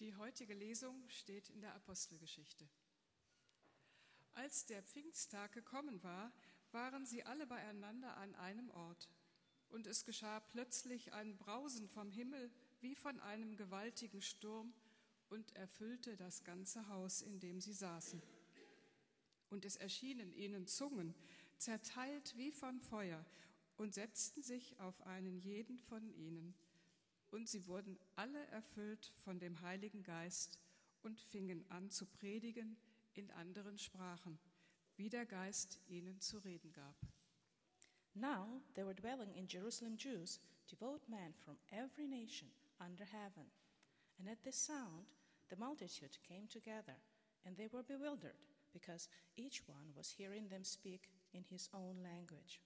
Die heutige Lesung steht in der Apostelgeschichte. Als der Pfingsttag gekommen war, waren sie alle beieinander an einem Ort. Und es geschah plötzlich ein Brausen vom Himmel wie von einem gewaltigen Sturm und erfüllte das ganze Haus, in dem sie saßen. Und es erschienen ihnen Zungen, zerteilt wie von Feuer, und setzten sich auf einen jeden von ihnen. Und sie wurden alle erfüllt von dem Heiligen Geist und fingen an zu predigen in anderen Sprachen, wie der Geist ihnen zu reden gab. Now there were dwelling in Jerusalem Jews, devout men from every nation under heaven. And at this sound the multitude came together, and they were bewildered, because each one was hearing them speak in his own language.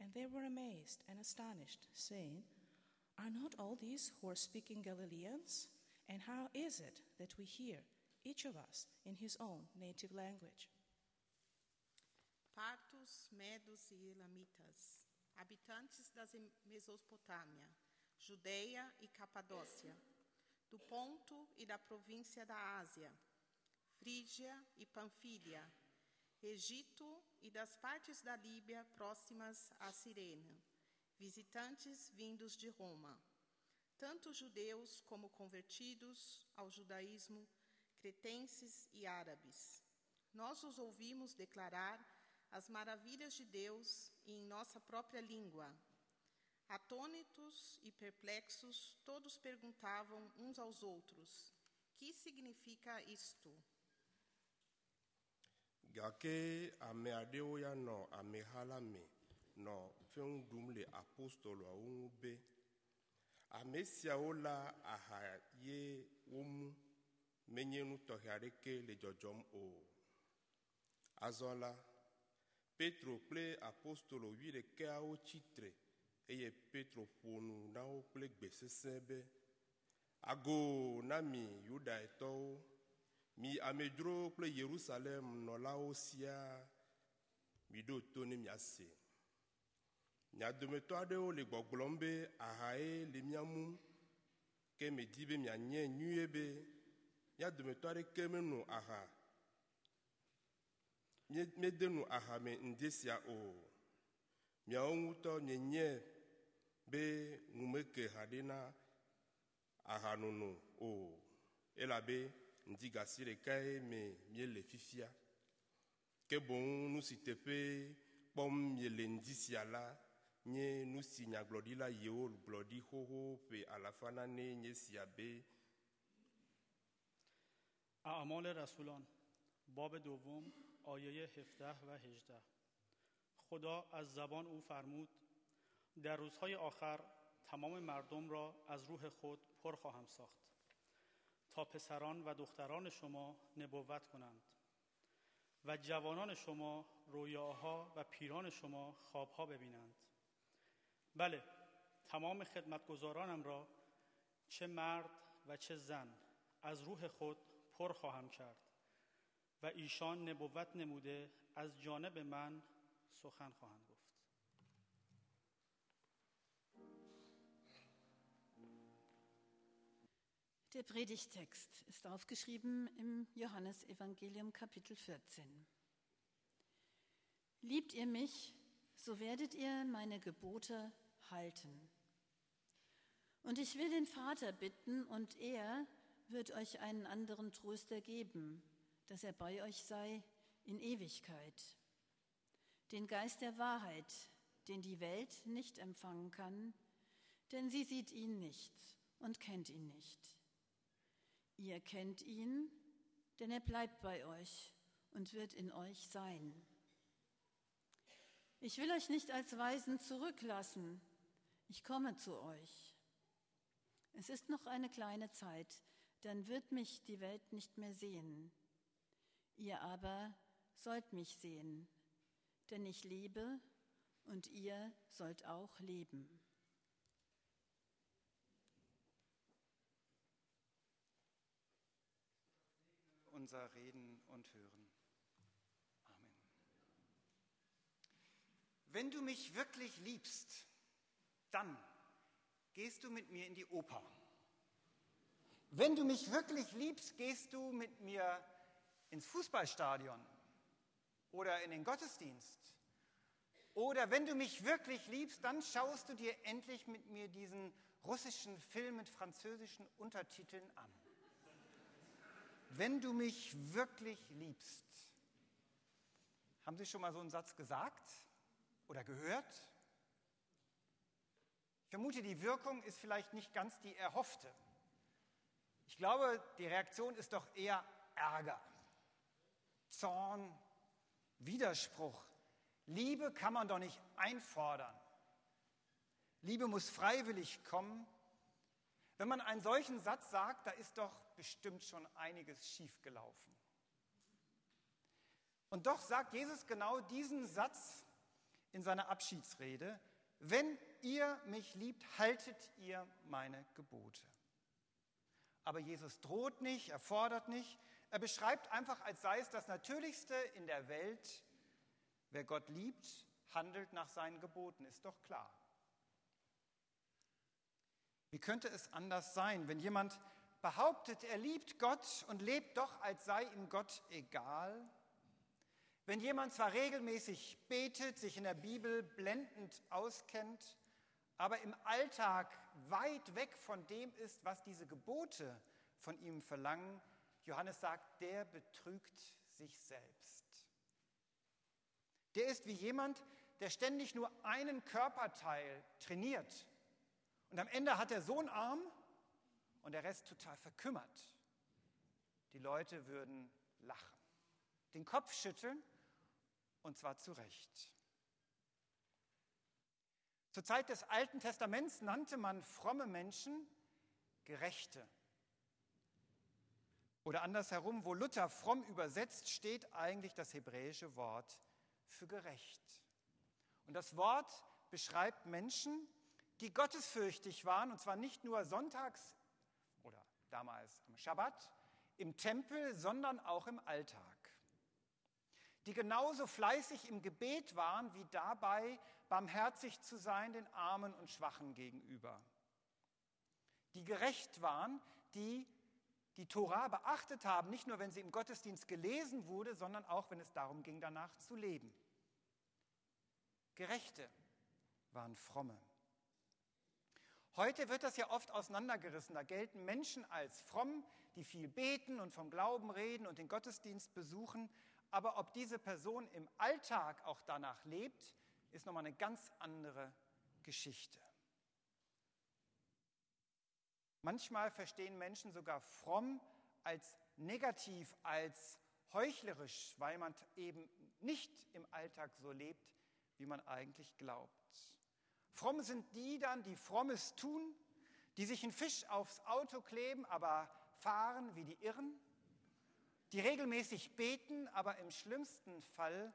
And they were amazed and astonished, saying, Are not all these who are speaking Galileans? And how is it that we hear, each of us, in his own native language? Partos, Medos e Elamitas, habitantes da Mesopotâmia, Judeia e Capadócia, do Ponto e da província da Ásia, Frígia e Panfília, Egito e das partes da Líbia próximas a Cirene, visitantes vindos de Roma, tanto judeus como convertidos ao judaísmo, cretenses e árabes. Nós os ouvimos declarar as maravilhas de Deus em nossa própria língua. Atônitos e perplexos, todos perguntavam uns aos outros: Que significa isto? gake ame ya nɔ ameha nɔ feŋu ɖum le apostoloawo ŋu be. Ame siawo la aha ye womu menye nu tɔxɛ aɖeke le dzɔdzɔm o. Azɔ la petro kple apostolo wi ɖekeawo tsitre eye petro ƒo nu na wo kple gbe sesẽ be ago na mi yudatɔwo mi amedzro kple yerusalem nɔlawo siaa. Miɖo to ne miase mia dometɔ aɖewo le gbɔgblɔm be ahae le mia mum ke medi be mianye nyuie be mia dometɔ aɖeke meno aha. Miede nu aha me ŋde sia o. Miawo ŋutɔ mienye be ŋu meke haɖe na ahanono o elabe ŋdi gasi ɖekae me miele fifia. Ke boŋ nu si teƒe kpɔm miele ŋdi sia la nye nu si nyagblɔɖila yewo gblɔ ɖi xoxo ƒe alafa nane nye sia be. اعمال رسولان باب دوم آیه 17 و 18 خدا از زبان او فرمود در روزهای آخر تمام مردم را از روح خود پر خواهم ساخت تا پسران و دختران شما نبوت کنند و جوانان شما رویاها و پیران شما خوابها ببینند بله تمام خدمتگزارانم را چه مرد و چه زن از روح خود پر خواهم کرد و ایشان نبوت نموده از جانب من سخن خواهند گفت Der Predigtext ist aufgeschrieben im Johannesevangelium Kapitel 14. Liebt ihr mich, so werdet ihr meine Gebote halten. Und ich will den Vater bitten, und er wird euch einen anderen Tröster geben, dass er bei euch sei in Ewigkeit. Den Geist der Wahrheit, den die Welt nicht empfangen kann, denn sie sieht ihn nicht und kennt ihn nicht. Ihr kennt ihn, denn er bleibt bei euch und wird in euch sein. Ich will euch nicht als Weisen zurücklassen, ich komme zu euch. Es ist noch eine kleine Zeit, dann wird mich die Welt nicht mehr sehen. Ihr aber sollt mich sehen, denn ich lebe und ihr sollt auch leben. unser Reden und Hören. Amen. Wenn du mich wirklich liebst, dann gehst du mit mir in die Oper. wenn du mich wirklich liebst, gehst du mit mir ins Fußballstadion oder in den Gottesdienst. Oder wenn du mich wirklich liebst, dann schaust du dir endlich mit mir diesen russischen Film mit französischen Untertiteln an. Wenn du mich wirklich liebst. Haben Sie schon mal so einen Satz gesagt oder gehört? Ich vermute, die Wirkung ist vielleicht nicht ganz die erhoffte. Ich glaube, die Reaktion ist doch eher Ärger, Zorn, Widerspruch. Liebe kann man doch nicht einfordern. Liebe muss freiwillig kommen. Wenn man einen solchen Satz sagt, da ist doch bestimmt schon einiges schiefgelaufen. Und doch sagt Jesus genau diesen Satz in seiner Abschiedsrede, wenn ihr mich liebt, haltet ihr meine Gebote. Aber Jesus droht nicht, er fordert nicht, er beschreibt einfach, als sei es das Natürlichste in der Welt, wer Gott liebt, handelt nach seinen Geboten, ist doch klar. Wie könnte es anders sein, wenn jemand behauptet, er liebt Gott und lebt doch, als sei ihm Gott egal? Wenn jemand zwar regelmäßig betet, sich in der Bibel blendend auskennt, aber im Alltag weit weg von dem ist, was diese Gebote von ihm verlangen, Johannes sagt, der betrügt sich selbst. Der ist wie jemand, der ständig nur einen Körperteil trainiert und am Ende hat er so einen Arm und der Rest total verkümmert. Die Leute würden lachen, den Kopf schütteln und zwar zu Recht. Zur Zeit des Alten Testaments nannte man fromme Menschen Gerechte. Oder andersherum, wo Luther fromm übersetzt, steht eigentlich das hebräische Wort für gerecht. Und das Wort beschreibt Menschen, die gottesfürchtig waren, und zwar nicht nur sonntags oder damals am Schabbat, im Tempel, sondern auch im Alltag. Die genauso fleißig im Gebet waren, wie dabei barmherzig zu sein den Armen und Schwachen gegenüber. Die gerecht waren, die die Tora beachtet haben, nicht nur wenn sie im Gottesdienst gelesen wurde, sondern auch wenn es darum ging, danach zu leben. Gerechte waren fromme. Heute wird das ja oft auseinandergerissen. Da gelten Menschen als fromm, die viel beten und vom Glauben reden und den Gottesdienst besuchen. Aber ob diese Person im Alltag auch danach lebt, ist nochmal eine ganz andere Geschichte. Manchmal verstehen Menschen sogar fromm als negativ, als heuchlerisch, weil man eben nicht im Alltag so lebt, wie man eigentlich glaubt. Fromm sind die dann, die Frommes tun, die sich einen Fisch aufs Auto kleben, aber fahren wie die Irren, die regelmäßig beten, aber im schlimmsten Fall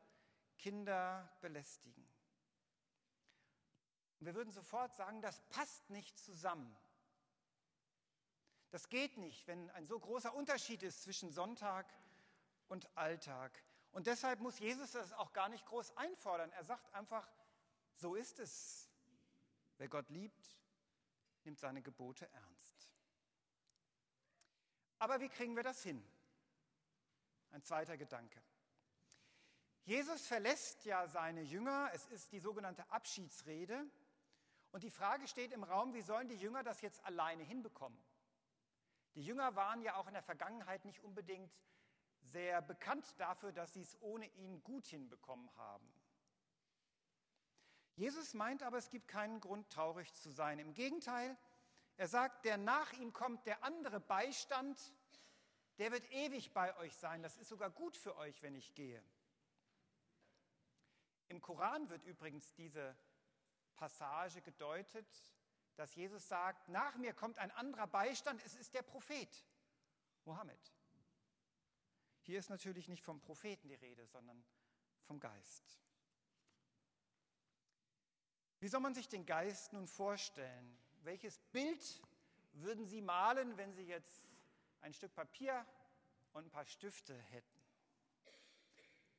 Kinder belästigen. Und wir würden sofort sagen, das passt nicht zusammen. Das geht nicht, wenn ein so großer Unterschied ist zwischen Sonntag und Alltag. Und deshalb muss Jesus das auch gar nicht groß einfordern. Er sagt einfach, so ist es. Wer Gott liebt, nimmt seine Gebote ernst. Aber wie kriegen wir das hin? Ein zweiter Gedanke. Jesus verlässt ja seine Jünger, es ist die sogenannte Abschiedsrede. Und die Frage steht im Raum, wie sollen die Jünger das jetzt alleine hinbekommen? Die Jünger waren ja auch in der Vergangenheit nicht unbedingt sehr bekannt dafür, dass sie es ohne ihn gut hinbekommen haben. Jesus meint aber, es gibt keinen Grund, traurig zu sein. Im Gegenteil, er sagt, der nach ihm kommt, der andere Beistand, der wird ewig bei euch sein. Das ist sogar gut für euch, wenn ich gehe. Im Koran wird übrigens diese Passage gedeutet, dass Jesus sagt, nach mir kommt ein anderer Beistand, es ist der Prophet, Mohammed. Hier ist natürlich nicht vom Propheten die Rede, sondern vom Geist. Wie soll man sich den Geist nun vorstellen? Welches Bild würden Sie malen, wenn Sie jetzt ein Stück Papier und ein paar Stifte hätten?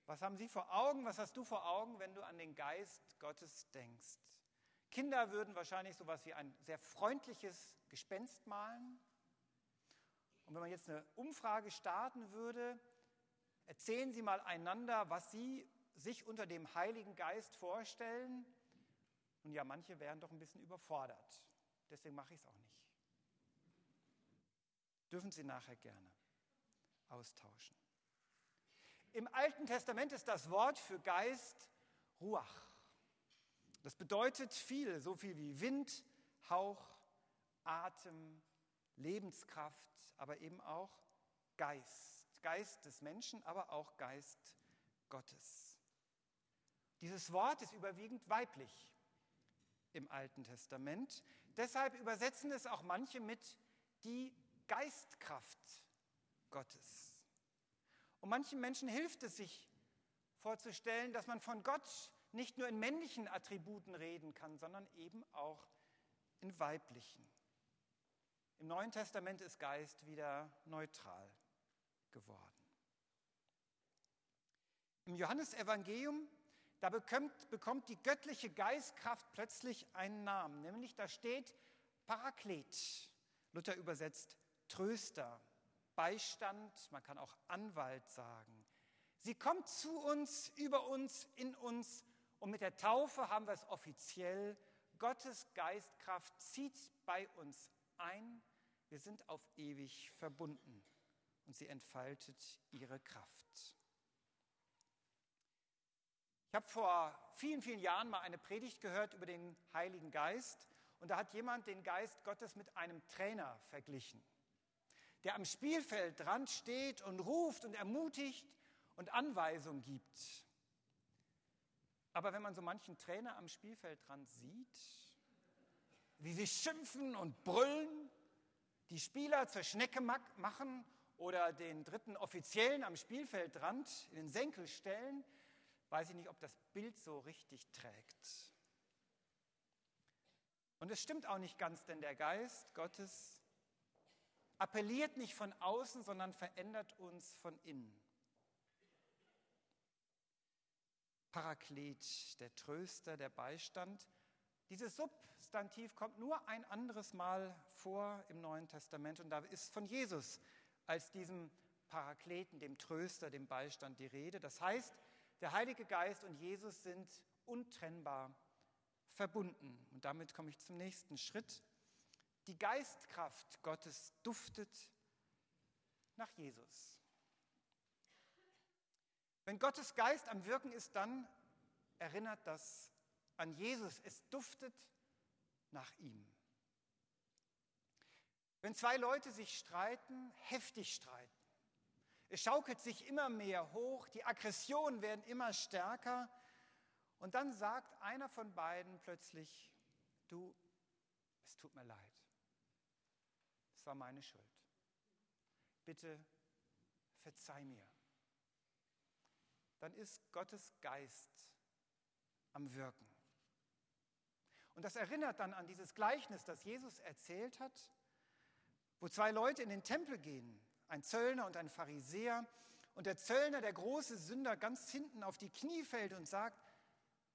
Was haben Sie vor Augen? Was hast du vor Augen, wenn du an den Geist Gottes denkst? Kinder würden wahrscheinlich so etwas wie ein sehr freundliches Gespenst malen. wenn man jetzt eine Umfrage starten würde, erzählen Sie mal einander, was Sie sich unter dem Heiligen Geist vorstellen. Und ja, manche wären doch ein bisschen überfordert. Deswegen mache ich es auch nicht. Dürfen Sie nachher gerne austauschen. Im Alten Testament ist das Wort für Geist Ruach. Das bedeutet viel, so viel wie Wind, Hauch, Atem, Lebenskraft, aber eben auch Geist. Geist des Menschen, aber auch Geist Gottes. Dieses Wort ist überwiegend weiblich im Alten Testament. Deshalb übersetzen es auch manche mit die Geistkraft Gottes. Und manchen Menschen hilft es sich vorzustellen, dass man von Gott nicht nur in männlichen Attributen reden kann, sondern eben auch in weiblichen. Im Neuen Testament ist Geist wieder neutral geworden. Im Johannesevangelium, da bekommt, bekommt die göttliche Geistkraft plötzlich einen Namen, nämlich da steht Paraklet. Luther übersetzt Tröster, Beistand, man kann auch Anwalt sagen. Sie kommt zu uns, über uns, in uns und mit der Taufe haben wir es offiziell. Gottes Geistkraft zieht bei uns ein. Wir sind auf ewig verbunden und sie entfaltet ihre Kraft. Ich habe vor vielen, vielen Jahren mal eine Predigt gehört über den Heiligen Geist und da hat jemand den Geist Gottes mit einem Trainer verglichen, der am Spielfeld dran steht und ruft und ermutigt und Anweisungen gibt. Aber wenn man so manchen Trainer am Spielfeldrand sieht, wie sie schimpfen und brüllen, die Spieler zur Schnecke machen oder den dritten Offiziellen am Spielfeldrand in den Senkel stellen, weiß ich nicht, ob das Bild so richtig trägt. Und es stimmt auch nicht ganz, denn der Geist Gottes appelliert nicht von außen, sondern verändert uns von innen. Paraklet, der Tröster, der Beistand. Dieses Substantiv kommt nur ein anderes Mal vor im Neuen Testament und da ist von Jesus als diesem Parakleten, dem Tröster, dem Beistand die Rede. Das heißt, der Heilige Geist und Jesus sind untrennbar verbunden. Und damit komme ich zum nächsten Schritt. Die Geistkraft Gottes duftet nach Jesus. Wenn Gottes Geist am Wirken ist, dann erinnert das an Jesus. Es duftet nach ihm. Wenn zwei Leute sich streiten, heftig streiten, es schaukelt sich immer mehr hoch, die Aggressionen werden immer stärker und dann sagt einer von beiden plötzlich, du, es tut mir leid, war meine Schuld. Bitte verzeih mir. Dann ist Gottes Geist am Wirken. Und das erinnert dann an dieses Gleichnis, das Jesus erzählt hat, wo zwei Leute in den Tempel gehen, ein Zöllner und ein Pharisäer, und der Zöllner, der große Sünder, ganz hinten auf die Knie fällt und sagt,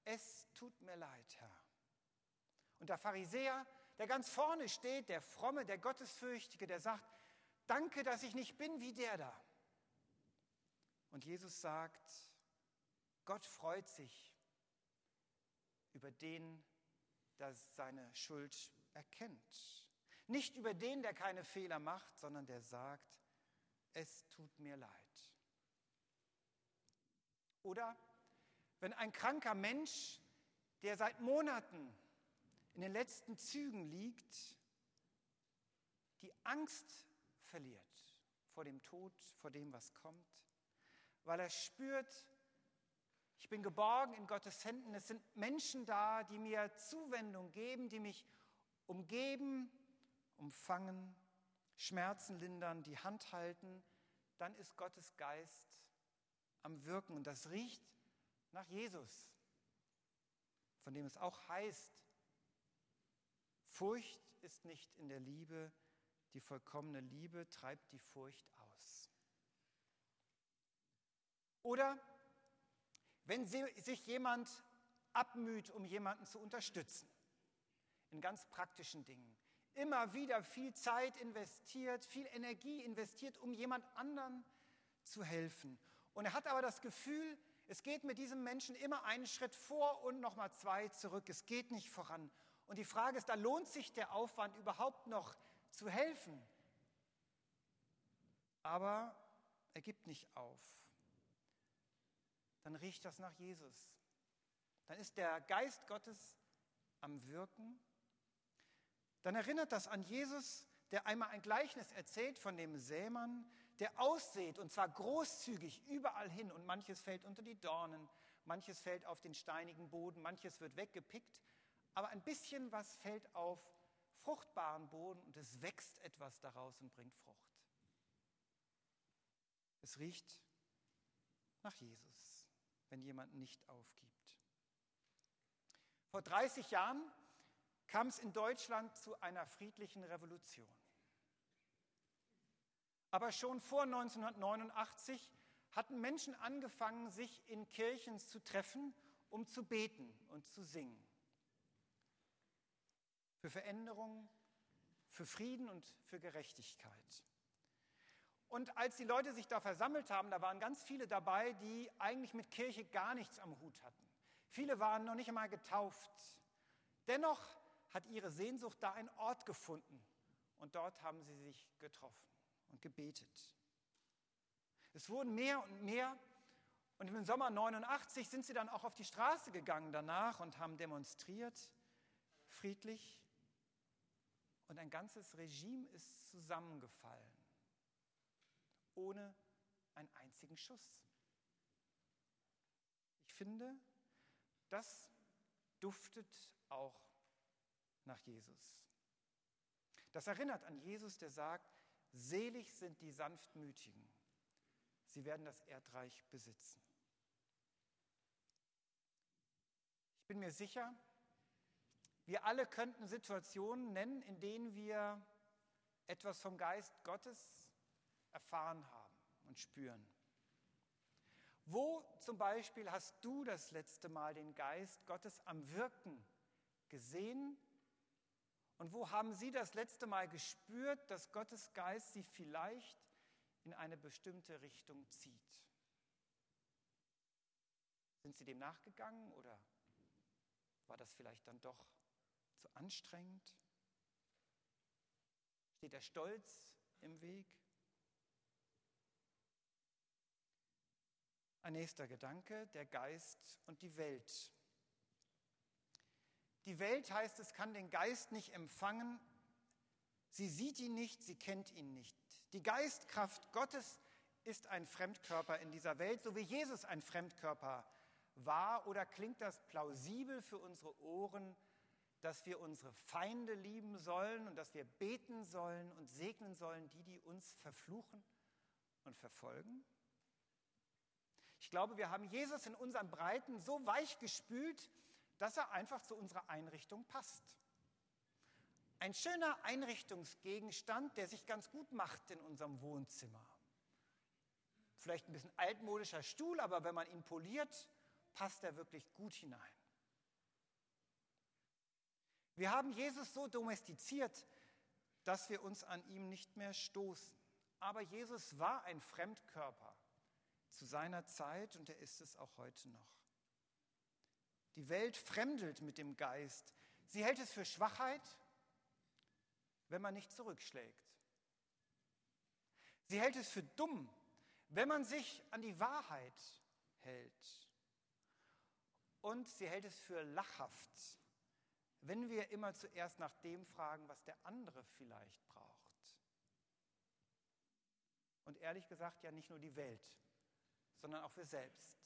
es tut mir leid, Herr. Und der Pharisäer, der ganz vorne steht, der fromme, der Gottesfürchtige, der sagt, danke, dass ich nicht bin wie der da. Und Jesus sagt, Gott freut sich über den, der seine Schuld erkennt. Nicht über den, der keine Fehler macht, sondern der sagt, es tut mir leid. Oder wenn ein kranker Mensch, der seit Monaten in den letzten Zügen liegt, die Angst verliert vor dem Tod, vor dem, was kommt, weil er spürt, ich bin geborgen in Gottes Händen, es sind Menschen da, die mir Zuwendung geben, die mich umgeben, umfangen, Schmerzen lindern, die Hand halten, dann ist Gottes Geist am Wirken. Und das riecht nach Jesus, von dem es auch heißt, Furcht ist nicht in der Liebe, die vollkommene Liebe treibt die Furcht aus. Oder wenn sich jemand abmüht, um jemanden zu unterstützen, in ganz praktischen Dingen, immer wieder viel Zeit investiert, viel Energie investiert, um jemand anderen zu helfen. Und er hat aber das Gefühl, es geht mit diesem Menschen immer einen Schritt vor und nochmal zwei zurück. Es geht nicht voran. Und die Frage ist, da lohnt sich der Aufwand überhaupt noch zu helfen? Aber er gibt nicht auf. Dann riecht das nach Jesus. Dann ist der Geist Gottes am Wirken. Dann erinnert das an Jesus, der einmal ein Gleichnis erzählt von dem Sämann, der aussät und zwar großzügig überall hin und manches fällt unter die Dornen, manches fällt auf den steinigen Boden, manches wird weggepickt, aber ein bisschen was fällt auf fruchtbaren Boden und es wächst etwas daraus und bringt Frucht. Es riecht nach Jesus, wenn jemand nicht aufgibt. Vor 30 Jahren kam es in Deutschland zu einer friedlichen Revolution. Aber schon vor 1989 hatten Menschen angefangen, sich in Kirchen zu treffen, um zu beten und zu singen. Für Veränderung, für Frieden und für Gerechtigkeit. Und als die Leute sich da versammelt haben, da waren ganz viele dabei, die eigentlich mit Kirche gar nichts am Hut hatten. Viele waren noch nicht einmal getauft. Dennoch hat ihre Sehnsucht da einen Ort gefunden und dort haben sie sich getroffen und gebetet. Es wurden mehr und mehr und im Sommer 89 sind sie dann auch auf die Straße gegangen danach und haben demonstriert, friedlich. Und ein ganzes Regime ist zusammengefallen ohne einen einzigen Schuss. Ich finde, das duftet auch nach Jesus. Das erinnert an Jesus, der sagt, selig sind die Sanftmütigen, sie werden das Erdreich besitzen. Ich bin mir sicher, wir alle könnten Situationen nennen, in denen wir etwas vom Geist Gottes erfahren haben und spüren. Wo zum Beispiel hast du das letzte Mal den Geist Gottes am Wirken gesehen? Und wo haben Sie das letzte Mal gespürt, dass Gottes Geist Sie vielleicht in eine bestimmte Richtung zieht? Sind Sie dem nachgegangen oder war das vielleicht dann doch zu anstrengend? Steht der Stolz im Weg? Ein nächster Gedanke, der Geist und die Welt. Die Welt heißt, es kann den Geist nicht empfangen, sie sieht ihn nicht, sie kennt ihn nicht. Die Geistkraft Gottes ist ein Fremdkörper in dieser Welt, so wie Jesus ein Fremdkörper war. Oder klingt das plausibel für unsere Ohren, dass wir unsere Feinde lieben sollen und dass wir beten sollen und segnen sollen, die, die uns verfluchen und verfolgen? Ich glaube, wir haben Jesus in unseren Breiten so weich gespült, dass er einfach zu unserer Einrichtung passt. Ein schöner Einrichtungsgegenstand, der sich ganz gut macht in unserem Wohnzimmer. Vielleicht ein bisschen altmodischer Stuhl, aber wenn man ihn poliert, passt er wirklich gut hinein. Wir haben Jesus so domestiziert, dass wir uns an ihm nicht mehr stoßen. Aber Jesus war ein Fremdkörper zu seiner Zeit und er ist es auch heute noch. Die Welt fremdelt mit dem Geist. Sie hält es für Schwachheit, wenn man nicht zurückschlägt. Sie hält es für dumm, wenn man sich an die Wahrheit hält. Und sie hält es für lachhaft, wenn wir immer zuerst nach dem fragen, was der andere vielleicht braucht. Und ehrlich gesagt ja nicht nur die Welt, sondern auch wir selbst.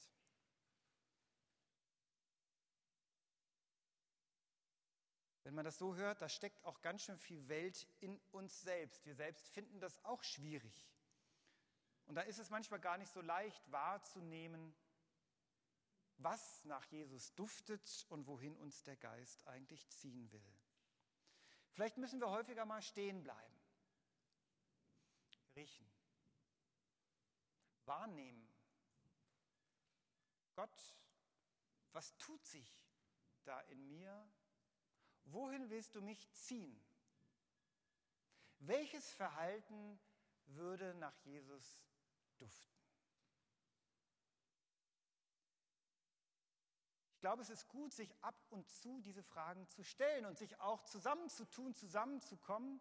Wenn man das so hört, da steckt auch ganz schön viel Welt in uns selbst. Wir selbst finden das auch schwierig. Und da ist es manchmal gar nicht so leicht wahrzunehmen, was nach Jesus duftet und wohin uns der Geist eigentlich ziehen will. Vielleicht müssen wir häufiger mal stehen bleiben, riechen, wahrnehmen, Gott, was tut sich da in mir? Wohin willst du mich ziehen? Welches Verhalten würde nach Jesus duften? Ich glaube, es ist gut, sich ab und zu diese Fragen zu stellen und sich auch zusammenzutun, zusammenzukommen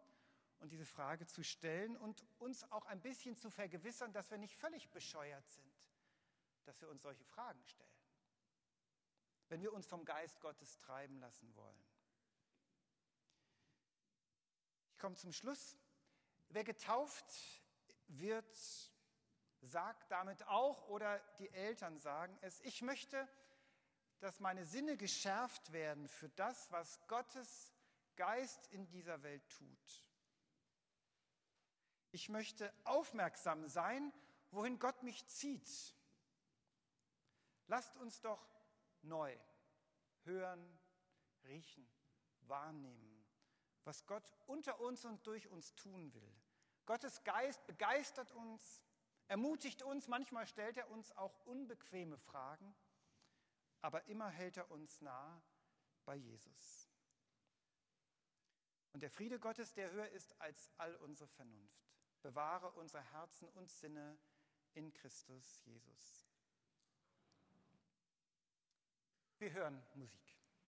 und diese Frage zu stellen und uns auch ein bisschen zu vergewissern, dass wir nicht völlig bescheuert sind, dass wir uns solche Fragen stellen, wenn wir uns vom Geist Gottes treiben lassen wollen. Ich komme zum Schluss. Wer getauft wird, sagt damit auch, oder die Eltern sagen es, ich möchte, dass meine Sinne geschärft werden für das, was Gottes Geist in dieser Welt tut. Ich möchte aufmerksam sein, wohin Gott mich zieht. Lasst uns doch neu hören, riechen, wahrnehmen, was Gott unter uns und durch uns tun will. Gottes Geist begeistert uns, ermutigt uns, manchmal stellt er uns auch unbequeme Fragen, aber immer hält er uns nah bei Jesus. Und der Friede Gottes, der höher ist als all unsere Vernunft bewahre unsere Herzen und Sinne in Christus Jesus. Wir hören Musik.